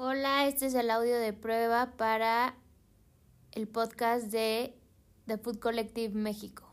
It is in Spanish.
Hola, este es el audio de prueba para el podcast de The Food Collective México.